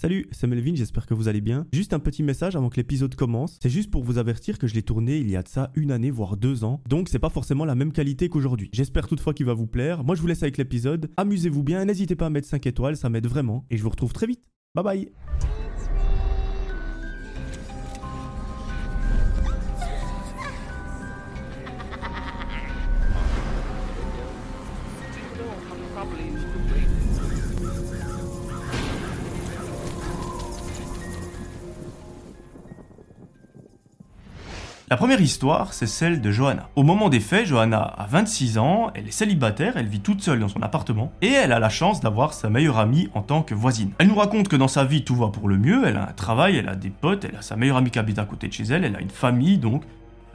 Salut, c'est Melvin, j'espère que vous allez bien. Juste un petit message avant que l'épisode commence. C'est juste pour vous avertir que je l'ai tourné il y a de ça une année, voire deux ans. Donc c'est pas forcément la même qualité qu'aujourd'hui. J'espère toutefois qu'il va vous plaire. Moi je vous laisse avec l'épisode. Amusez-vous bien, n'hésitez pas à mettre 5 étoiles, ça m'aide vraiment. Et je vous retrouve très vite. Bye bye La première histoire, c'est celle de Johanna. Au moment des faits, Johanna a 26 ans, elle est célibataire, elle vit toute seule dans son appartement, et elle a la chance d'avoir sa meilleure amie en tant que voisine. Elle nous raconte que dans sa vie tout va pour le mieux, elle a un travail, elle a des potes, elle a sa meilleure amie qui habite à côté de chez elle, elle a une famille donc,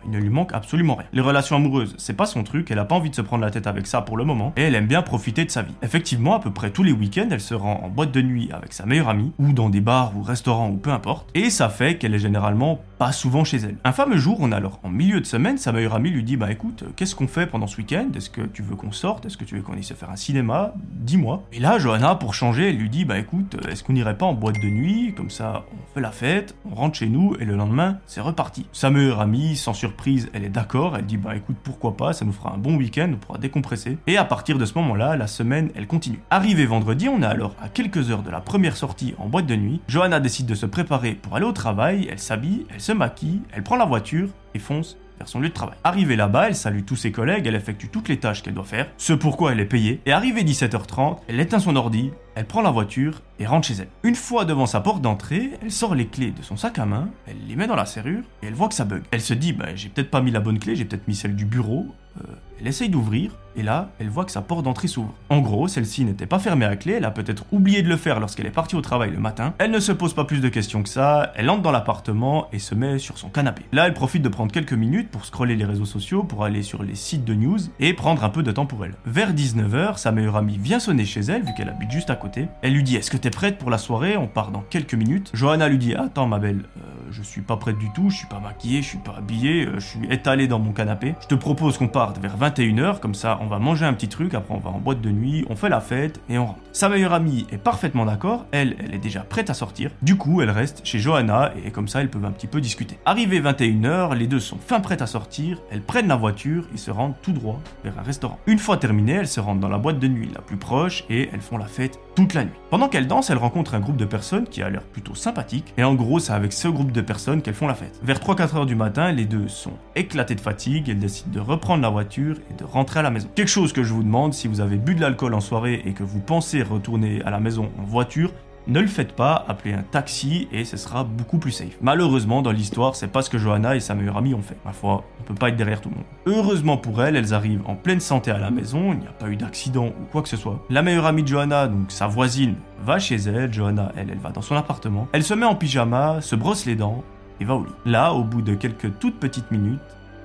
il ne lui manque absolument rien. Les relations amoureuses, c'est pas son truc, elle a pas envie de se prendre la tête avec ça pour le moment, et elle aime bien profiter de sa vie. Effectivement, à peu près tous les week-ends, elle se rend en boîte de nuit avec sa meilleure amie, ou dans des bars ou restaurants ou peu importe, et ça fait qu'elle est généralement souvent chez elle. Un fameux jour, on a alors en milieu de semaine, sa meilleure amie lui dit Bah écoute, qu'est-ce qu'on fait pendant ce week-end? Est-ce que tu veux qu'on sorte? Est-ce que tu veux qu'on aille se faire un cinéma? Dis-moi. Et là, Johanna, pour changer, elle lui dit Bah écoute, est-ce qu'on irait pas en boîte de nuit? Comme ça, on fait la fête, on rentre chez nous, et le lendemain, c'est reparti. Sa meilleure amie, sans surprise, elle est d'accord elle dit bah écoute pourquoi pas, ça nous fera un bon week-end, on pourra décompresser. Et à partir de ce moment-là, la semaine elle continue. Arrivé vendredi, on est alors à quelques heures de la première sortie en boîte de nuit. Johanna décide de se préparer pour aller au travail, elle s'habille, elle se maquille, elle prend la voiture et fonce vers son lieu de travail. Arrivée là-bas, elle salue tous ses collègues, elle effectue toutes les tâches qu'elle doit faire, ce pourquoi elle est payée, et arrivée 17h30, elle éteint son ordi, elle prend la voiture et rentre chez elle. Une fois devant sa porte d'entrée, elle sort les clés de son sac à main, elle les met dans la serrure et elle voit que ça bug. Elle se dit, bah, j'ai peut-être pas mis la bonne clé, j'ai peut-être mis celle du bureau. Euh, elle essaye d'ouvrir et là, elle voit que sa porte d'entrée s'ouvre. En gros, celle-ci n'était pas fermée à clé, elle a peut-être oublié de le faire lorsqu'elle est partie au travail le matin. Elle ne se pose pas plus de questions que ça, elle entre dans l'appartement et se met sur son canapé. Là, elle profite de prendre quelques minutes pour scroller les réseaux sociaux, pour aller sur les sites de news et prendre un peu de temps pour elle. Vers 19h, sa meilleure amie vient sonner chez elle vu qu'elle habite juste à côté. Elle lui dit Est-ce que t'es prête pour la soirée? On part dans quelques minutes. Johanna lui dit Attends, ma belle, euh, je suis pas prête du tout, je suis pas maquillée, je suis pas habillée, euh, je suis étalée dans mon canapé. Je te propose qu'on parte vers 21h, comme ça on va manger un petit truc, après on va en boîte de nuit, on fait la fête et on rentre. Sa meilleure amie est parfaitement d'accord, elle, elle est déjà prête à sortir. Du coup, elle reste chez Johanna et comme ça, elles peuvent un petit peu discuter. Arrivé 21h, les deux sont fin prêtes à sortir, elles prennent la voiture et se rendent tout droit vers un restaurant. Une fois terminées, elles se rendent dans la boîte de nuit la plus proche et elles font la fête toute la nuit. Pendant qu'elles dansent, elles rencontrent un groupe de personnes qui a l'air plutôt sympathique et en gros, c'est avec ce groupe de personnes qu'elles font la fête. Vers 3-4 heures du matin, les deux sont éclatées de fatigue, elles décident de reprendre la voiture et de rentrer à la maison. Quelque chose que je vous demande, si vous avez bu de l'alcool en soirée et que vous pensez retourner à la maison en voiture, ne le faites pas, appelez un taxi et ce sera beaucoup plus safe. Malheureusement, dans l'histoire, c'est pas ce que Johanna et sa meilleure amie ont fait. Ma foi, on peut pas être derrière tout le monde. Heureusement pour elles, elles arrivent en pleine santé à la maison, il n'y a pas eu d'accident ou quoi que ce soit. La meilleure amie de Johanna, donc sa voisine, va chez elle, Johanna, elle, elle va dans son appartement. Elle se met en pyjama, se brosse les dents et va au lit. Là, au bout de quelques toutes petites minutes,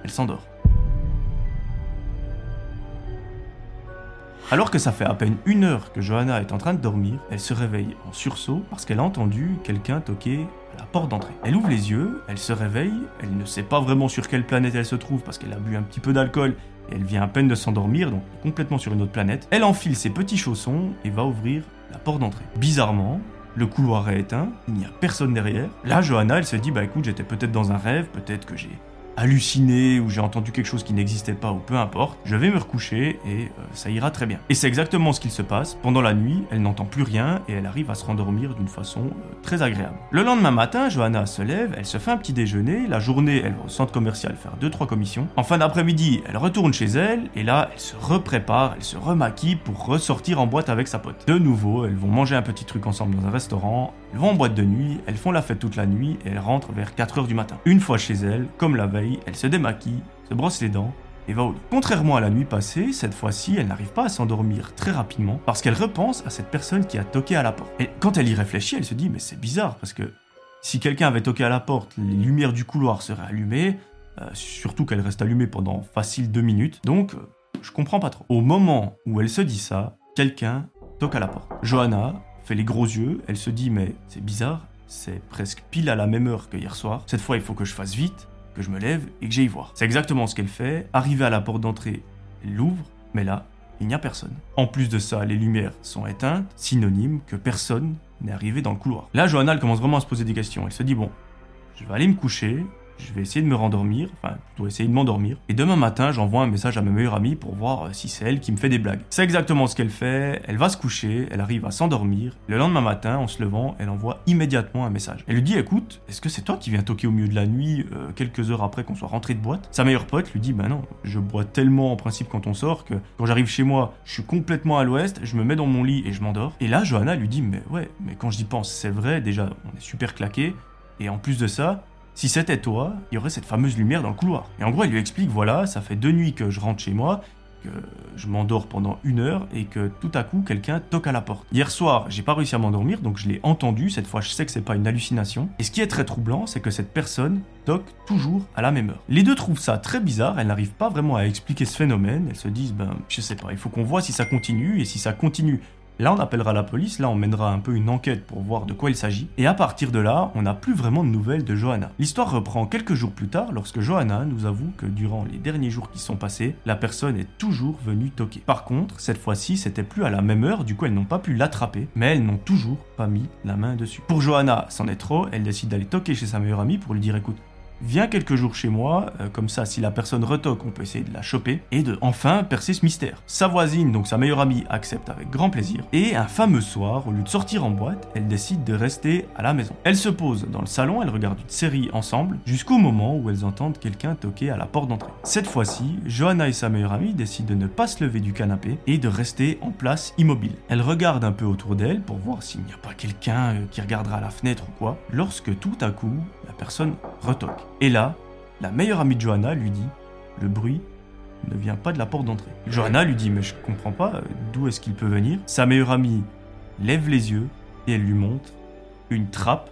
elle s'endort. Alors que ça fait à peine une heure que Johanna est en train de dormir, elle se réveille en sursaut parce qu'elle a entendu quelqu'un toquer à la porte d'entrée. Elle ouvre les yeux, elle se réveille, elle ne sait pas vraiment sur quelle planète elle se trouve parce qu'elle a bu un petit peu d'alcool et elle vient à peine de s'endormir, donc complètement sur une autre planète. Elle enfile ses petits chaussons et va ouvrir la porte d'entrée. Bizarrement, le couloir est éteint, il n'y a personne derrière. Là, Johanna, elle se dit, bah écoute, j'étais peut-être dans un rêve, peut-être que j'ai halluciné ou j'ai entendu quelque chose qui n'existait pas ou peu importe, je vais me recoucher et euh, ça ira très bien. Et c'est exactement ce qu'il se passe. Pendant la nuit, elle n'entend plus rien et elle arrive à se rendormir d'une façon euh, très agréable. Le lendemain matin, Johanna se lève, elle se fait un petit déjeuner, la journée, elle va au centre commercial faire 2-3 commissions. En fin d'après-midi, elle retourne chez elle et là, elle se reprépare, elle se remaquille pour ressortir en boîte avec sa pote. De nouveau, elles vont manger un petit truc ensemble dans un restaurant, elles vont en boîte de nuit, elles font la fête toute la nuit et elles rentrent vers 4h du matin. Une fois chez elle, comme la veille, elle se démaquille, se brosse les dents et va au lit. Contrairement à la nuit passée, cette fois-ci, elle n'arrive pas à s'endormir très rapidement parce qu'elle repense à cette personne qui a toqué à la porte. Et quand elle y réfléchit, elle se dit mais c'est bizarre parce que si quelqu'un avait toqué à la porte, les lumières du couloir seraient allumées, euh, surtout qu'elle reste allumée pendant facile deux minutes. Donc, euh, je comprends pas trop. Au moment où elle se dit ça, quelqu'un toque à la porte. Johanna fait les gros yeux, elle se dit mais c'est bizarre, c'est presque pile à la même heure que hier soir. Cette fois, il faut que je fasse vite que je me lève et que j'aille voir. C'est exactement ce qu'elle fait. Arrivée à la porte d'entrée, elle l'ouvre, mais là, il n'y a personne. En plus de ça, les lumières sont éteintes, synonyme que personne n'est arrivé dans le couloir. Là, Johanna commence vraiment à se poser des questions. Elle se dit bon, je vais aller me coucher, je vais essayer de me rendormir, enfin plutôt essayer de m'endormir. Et demain matin, j'envoie un message à ma meilleure amie pour voir euh, si c'est elle qui me fait des blagues. C'est exactement ce qu'elle fait, elle va se coucher, elle arrive à s'endormir. Le lendemain matin, en se levant, elle envoie immédiatement un message. Elle lui dit écoute, est-ce que c'est toi qui viens toquer au milieu de la nuit, euh, quelques heures après qu'on soit rentré de boîte? Sa meilleure pote lui dit bah non, je bois tellement en principe quand on sort que quand j'arrive chez moi, je suis complètement à l'ouest, je me mets dans mon lit et je m'endors. Et là, Johanna lui dit mais ouais, mais quand j'y pense, c'est vrai, déjà, on est super claqué. Et en plus de ça, si c'était toi, il y aurait cette fameuse lumière dans le couloir. Et en gros, il lui explique, voilà, ça fait deux nuits que je rentre chez moi, que je m'endors pendant une heure et que tout à coup quelqu'un toque à la porte. Hier soir, j'ai pas réussi à m'endormir, donc je l'ai entendu. Cette fois, je sais que c'est pas une hallucination. Et ce qui est très troublant, c'est que cette personne toque toujours à la même heure. Les deux trouvent ça très bizarre. Elles n'arrivent pas vraiment à expliquer ce phénomène. Elles se disent, ben, je sais pas, il faut qu'on voit si ça continue et si ça continue Là, on appellera la police, là, on mènera un peu une enquête pour voir de quoi il s'agit. Et à partir de là, on n'a plus vraiment de nouvelles de Johanna. L'histoire reprend quelques jours plus tard lorsque Johanna nous avoue que durant les derniers jours qui sont passés, la personne est toujours venue toquer. Par contre, cette fois-ci, c'était plus à la même heure, du coup, elles n'ont pas pu l'attraper, mais elles n'ont toujours pas mis la main dessus. Pour Johanna, c'en est trop, elle décide d'aller toquer chez sa meilleure amie pour lui dire écoute, Viens quelques jours chez moi, euh, comme ça si la personne retoque on peut essayer de la choper, et de enfin percer ce mystère. Sa voisine, donc sa meilleure amie, accepte avec grand plaisir, et un fameux soir, au lieu de sortir en boîte, elle décide de rester à la maison. Elle se pose dans le salon, elle regarde une série ensemble, jusqu'au moment où elles entendent quelqu'un toquer à la porte d'entrée. Cette fois-ci, Johanna et sa meilleure amie décident de ne pas se lever du canapé et de rester en place immobile. Elle regarde un peu autour d'elle pour voir s'il n'y a pas quelqu'un euh, qui regardera à la fenêtre ou quoi, lorsque tout à coup, la personne retoque. Et là, la meilleure amie de Johanna lui dit Le bruit ne vient pas de la porte d'entrée. Johanna lui dit Mais je comprends pas, euh, d'où est-ce qu'il peut venir? Sa meilleure amie lève les yeux et elle lui montre une trappe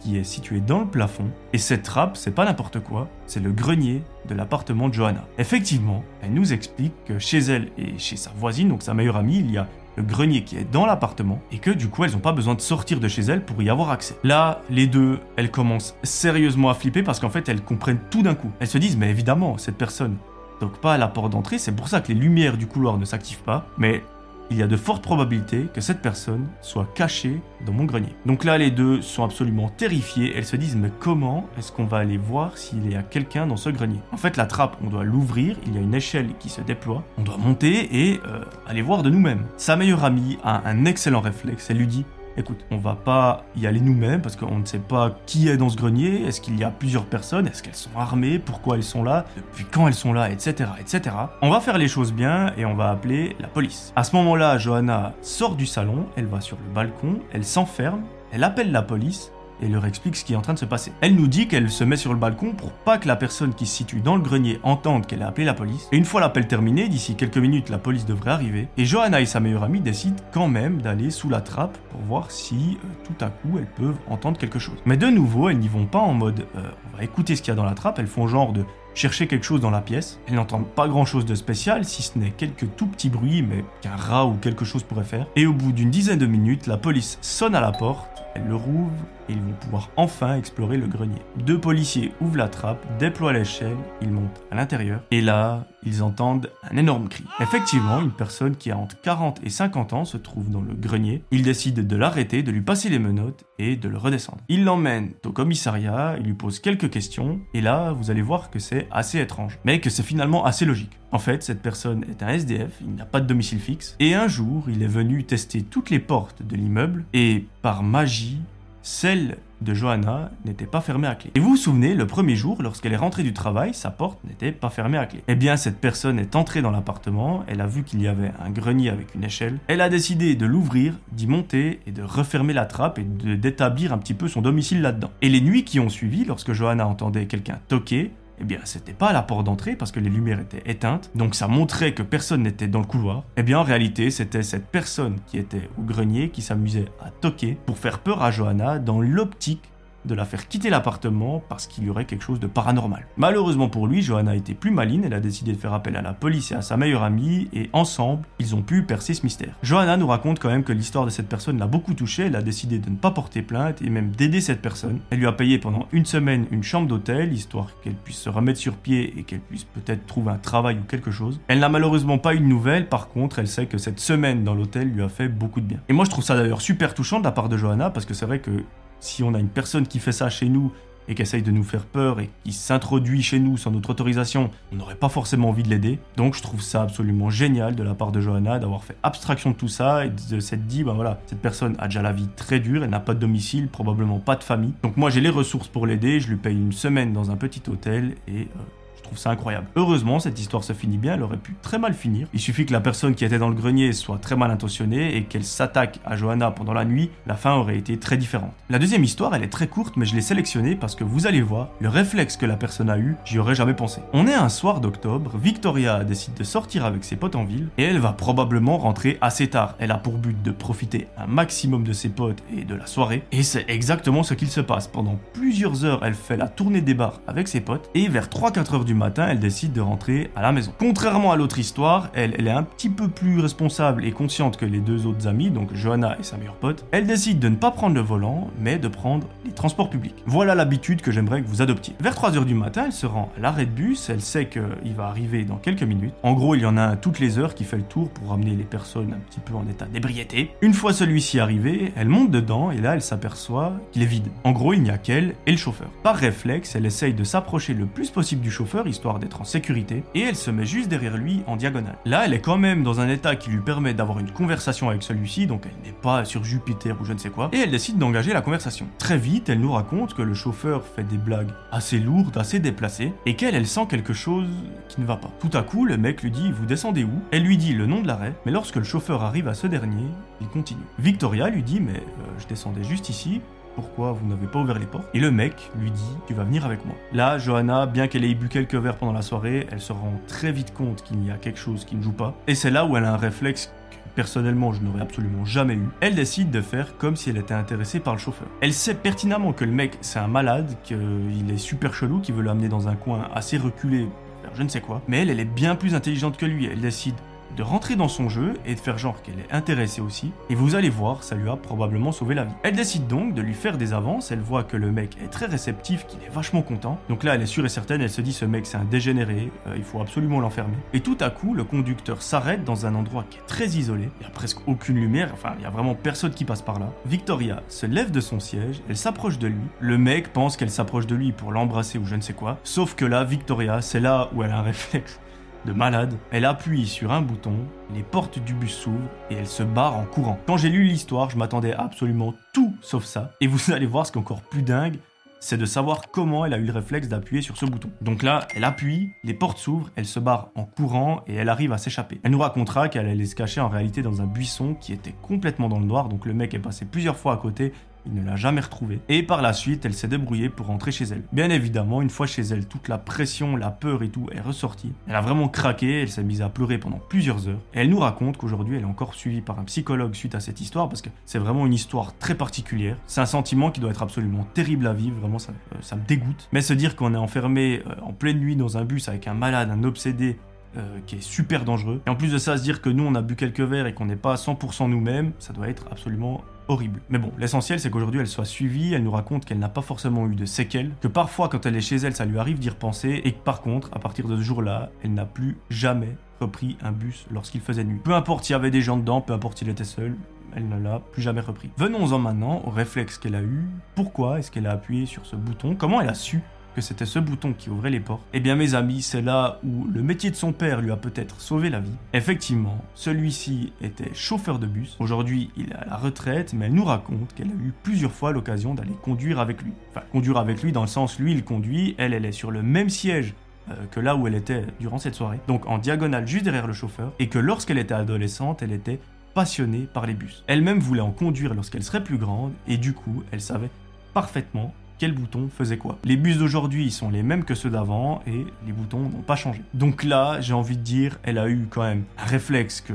qui est située dans le plafond. Et cette trappe, c'est pas n'importe quoi, c'est le grenier de l'appartement de Johanna. Effectivement, elle nous explique que chez elle et chez sa voisine, donc sa meilleure amie, il y a le grenier qui est dans l'appartement et que du coup elles n'ont pas besoin de sortir de chez elles pour y avoir accès. Là, les deux, elles commencent sérieusement à flipper parce qu'en fait elles comprennent tout d'un coup. Elles se disent mais évidemment cette personne donc pas à la porte d'entrée, c'est pour ça que les lumières du couloir ne s'activent pas, mais il y a de fortes probabilités que cette personne soit cachée dans mon grenier. Donc là, les deux sont absolument terrifiées. Elles se disent mais comment est-ce qu'on va aller voir s'il y a quelqu'un dans ce grenier? En fait, la trappe, on doit l'ouvrir. Il y a une échelle qui se déploie. On doit monter et euh, aller voir de nous-mêmes. Sa meilleure amie a un excellent réflexe. Elle lui dit écoute, on va pas y aller nous-mêmes parce qu'on ne sait pas qui est dans ce grenier, est-ce qu'il y a plusieurs personnes, est-ce qu'elles sont armées, pourquoi elles sont là, depuis quand elles sont là, etc., etc. On va faire les choses bien et on va appeler la police. À ce moment-là, Johanna sort du salon, elle va sur le balcon, elle s'enferme, elle appelle la police et leur explique ce qui est en train de se passer. Elle nous dit qu'elle se met sur le balcon pour pas que la personne qui se situe dans le grenier entende qu'elle a appelé la police. Et une fois l'appel terminé, d'ici quelques minutes, la police devrait arriver. Et Johanna et sa meilleure amie décident quand même d'aller sous la trappe pour voir si euh, tout à coup elles peuvent entendre quelque chose. Mais de nouveau, elles n'y vont pas en mode euh, on va écouter ce qu'il y a dans la trappe, elles font genre de chercher quelque chose dans la pièce. Elles n'entendent pas grand chose de spécial, si ce n'est quelques tout petits bruits, mais qu'un rat ou quelque chose pourrait faire. Et au bout d'une dizaine de minutes, la police sonne à la porte, elle le rouvre et ils vont pouvoir enfin explorer le grenier. Deux policiers ouvrent la trappe, déploient l'échelle, ils montent à l'intérieur et là, ils entendent un énorme cri. Effectivement, une personne qui a entre 40 et 50 ans se trouve dans le grenier. Ils décident de l'arrêter, de lui passer les menottes et de le redescendre. Ils l'emmènent au commissariat, ils lui posent quelques questions et là, vous allez voir que c'est assez étrange, mais que c'est finalement assez logique. En fait, cette personne est un SDF, il n'a pas de domicile fixe, et un jour, il est venu tester toutes les portes de l'immeuble, et par magie, celle de Johanna n'était pas fermée à clé. Et vous vous souvenez, le premier jour, lorsqu'elle est rentrée du travail, sa porte n'était pas fermée à clé. Eh bien, cette personne est entrée dans l'appartement, elle a vu qu'il y avait un grenier avec une échelle, elle a décidé de l'ouvrir, d'y monter et de refermer la trappe et d'établir un petit peu son domicile là-dedans. Et les nuits qui ont suivi, lorsque Johanna entendait quelqu'un toquer, eh bien, c'était pas la porte d'entrée parce que les lumières étaient éteintes, donc ça montrait que personne n'était dans le couloir. Eh bien, en réalité, c'était cette personne qui était au grenier qui s'amusait à toquer pour faire peur à Johanna dans l'optique de la faire quitter l'appartement parce qu'il y aurait quelque chose de paranormal. Malheureusement pour lui, Johanna était plus maline, elle a décidé de faire appel à la police et à sa meilleure amie, et ensemble, ils ont pu percer ce mystère. Johanna nous raconte quand même que l'histoire de cette personne l'a beaucoup touchée, elle a décidé de ne pas porter plainte et même d'aider cette personne. Elle lui a payé pendant une semaine une chambre d'hôtel, histoire qu'elle puisse se remettre sur pied et qu'elle puisse peut-être trouver un travail ou quelque chose. Elle n'a malheureusement pas eu de nouvelles, par contre, elle sait que cette semaine dans l'hôtel lui a fait beaucoup de bien. Et moi je trouve ça d'ailleurs super touchant de la part de Johanna, parce que c'est vrai que si on a une personne qui fait ça chez nous et qui essaye de nous faire peur et qui s'introduit chez nous sans notre autorisation, on n'aurait pas forcément envie de l'aider. Donc je trouve ça absolument génial de la part de Johanna d'avoir fait abstraction de tout ça et de s'être dit, ben voilà, cette personne a déjà la vie très dure, elle n'a pas de domicile, probablement pas de famille. Donc moi j'ai les ressources pour l'aider, je lui paye une semaine dans un petit hôtel et... Euh, trouve ça incroyable. Heureusement, cette histoire se finit bien, elle aurait pu très mal finir. Il suffit que la personne qui était dans le grenier soit très mal intentionnée et qu'elle s'attaque à Johanna pendant la nuit, la fin aurait été très différente. La deuxième histoire, elle est très courte, mais je l'ai sélectionnée parce que vous allez voir, le réflexe que la personne a eu, j'y aurais jamais pensé. On est un soir d'octobre, Victoria décide de sortir avec ses potes en ville et elle va probablement rentrer assez tard. Elle a pour but de profiter un maximum de ses potes et de la soirée, et c'est exactement ce qu'il se passe. Pendant plusieurs heures, elle fait la tournée des bars avec ses potes et vers 3-4 heures du matin, elle décide de rentrer à la maison. Contrairement à l'autre histoire, elle, est un petit peu plus responsable et consciente que les deux autres amis, donc Johanna et sa meilleure pote. Elle décide de ne pas prendre le volant, mais de prendre les transports publics. Voilà l'habitude que j'aimerais que vous adoptiez. Vers 3h du matin, elle se rend à l'arrêt de bus, elle sait qu'il va arriver dans quelques minutes. En gros, il y en a un toutes les heures qui fait le tour pour ramener les personnes un petit peu en état d'ébriété. Une fois celui-ci arrivé, elle monte dedans et là, elle s'aperçoit qu'il est vide. En gros, il n'y a qu'elle et le chauffeur. Par réflexe, elle essaye de s'approcher le plus possible du chauffeur, histoire d'être en sécurité, et elle se met juste derrière lui en diagonale. Là, elle est quand même dans un état qui lui permet d'avoir une conversation avec celui-ci, donc elle n'est pas sur Jupiter ou je ne sais quoi, et elle décide d'engager la conversation. Très vite, elle nous raconte que le chauffeur fait des blagues assez lourdes, assez déplacées, et qu'elle, elle sent quelque chose qui ne va pas. Tout à coup, le mec lui dit Vous descendez où? Elle lui dit le nom de l'arrêt, mais lorsque le chauffeur arrive à ce dernier, il continue. Victoria lui dit Mais euh, je descendais juste ici, pourquoi vous n'avez pas ouvert les portes Et le mec lui dit tu vas venir avec moi. Là, Johanna, bien qu'elle ait bu quelques verres pendant la soirée, elle se rend très vite compte qu'il y a quelque chose qui ne joue pas. Et c'est là où elle a un réflexe que personnellement je n'aurais absolument jamais eu. Elle décide de faire comme si elle était intéressée par le chauffeur. Elle sait pertinemment que le mec c'est un malade, qu'il est super chelou, qu'il veut l'amener dans un coin assez reculé je ne sais quoi. Mais elle, elle est bien plus intelligente que lui. Elle décide de rentrer dans son jeu et de faire genre qu'elle est intéressée aussi. Et vous allez voir, ça lui a probablement sauvé la vie. Elle décide donc de lui faire des avances, elle voit que le mec est très réceptif, qu'il est vachement content. Donc là, elle est sûre et certaine, elle se dit ce mec c'est un dégénéré, euh, il faut absolument l'enfermer. Et tout à coup, le conducteur s'arrête dans un endroit qui est très isolé, il n'y a presque aucune lumière, enfin il y a vraiment personne qui passe par là. Victoria se lève de son siège, elle s'approche de lui. Le mec pense qu'elle s'approche de lui pour l'embrasser ou je ne sais quoi. Sauf que là, Victoria, c'est là où elle a un réflexe de malade, elle appuie sur un bouton, les portes du bus s'ouvrent et elle se barre en courant. Quand j'ai lu l'histoire, je m'attendais absolument tout sauf ça. Et vous allez voir ce qui est encore plus dingue, c'est de savoir comment elle a eu le réflexe d'appuyer sur ce bouton. Donc là, elle appuie, les portes s'ouvrent, elle se barre en courant et elle arrive à s'échapper. Elle nous racontera qu'elle allait se cacher en réalité dans un buisson qui était complètement dans le noir, donc le mec est passé plusieurs fois à côté il ne l'a jamais retrouvée. Et par la suite, elle s'est débrouillée pour rentrer chez elle. Bien évidemment, une fois chez elle, toute la pression, la peur et tout est ressortie. Elle a vraiment craqué, elle s'est mise à pleurer pendant plusieurs heures. Et elle nous raconte qu'aujourd'hui, elle est encore suivie par un psychologue suite à cette histoire parce que c'est vraiment une histoire très particulière. C'est un sentiment qui doit être absolument terrible à vivre, vraiment ça, euh, me dégoûte. Mais se dire qu'on est enfermé euh, en pleine nuit dans un bus avec un malade, un obsédé, euh, qui est super dangereux. Et en plus de ça, se dire que nous, on a bu quelques verres et qu'on n'est pas à 100% nous-mêmes, ça doit être absolument horrible. Mais bon, l'essentiel c'est qu'aujourd'hui elle soit suivie, elle nous raconte qu'elle n'a pas forcément eu de séquelles, que parfois quand elle est chez elle ça lui arrive d'y repenser, et que par contre, à partir de ce jour-là, elle n'a plus jamais repris un bus lorsqu'il faisait nuit. Peu importe s'il y avait des gens dedans, peu importe s'il était seul, elle ne l'a plus jamais repris. Venons-en maintenant au réflexe qu'elle a eu. Pourquoi est-ce qu'elle a appuyé sur ce bouton? Comment elle a su c'était ce bouton qui ouvrait les portes, eh bien mes amis, c'est là où le métier de son père lui a peut-être sauvé la vie. Effectivement, celui-ci était chauffeur de bus. Aujourd'hui, il est à la retraite, mais elle nous raconte qu'elle a eu plusieurs fois l'occasion d'aller conduire avec lui. Enfin, conduire avec lui dans le sens, lui, il conduit, elle, elle est sur le même siège euh, que là où elle était durant cette soirée, donc en diagonale juste derrière le chauffeur, et que lorsqu'elle était adolescente, elle était passionnée par les bus. Elle-même voulait en conduire lorsqu'elle serait plus grande, et du coup, elle savait parfaitement quel bouton faisait quoi. Les bus d'aujourd'hui sont les mêmes que ceux d'avant et les boutons n'ont pas changé. Donc là, j'ai envie de dire, elle a eu quand même un réflexe que,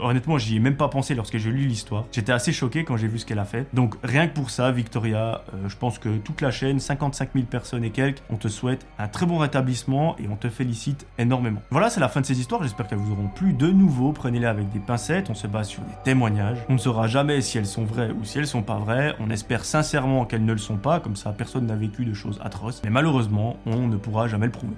honnêtement, j'y ai même pas pensé lorsque j'ai lu l'histoire. J'étais assez choqué quand j'ai vu ce qu'elle a fait. Donc rien que pour ça, Victoria, euh, je pense que toute la chaîne, 55 000 personnes et quelques, on te souhaite un très bon rétablissement et on te félicite énormément. Voilà, c'est la fin de ces histoires. J'espère qu'elles vous auront plu. De nouveau, prenez-les avec des pincettes. On se base sur des témoignages. On ne saura jamais si elles sont vraies ou si elles sont pas vraies. On espère sincèrement qu'elles ne le sont pas. Comme personne n'a vécu de choses atroces. Mais malheureusement, on ne pourra jamais le prouver.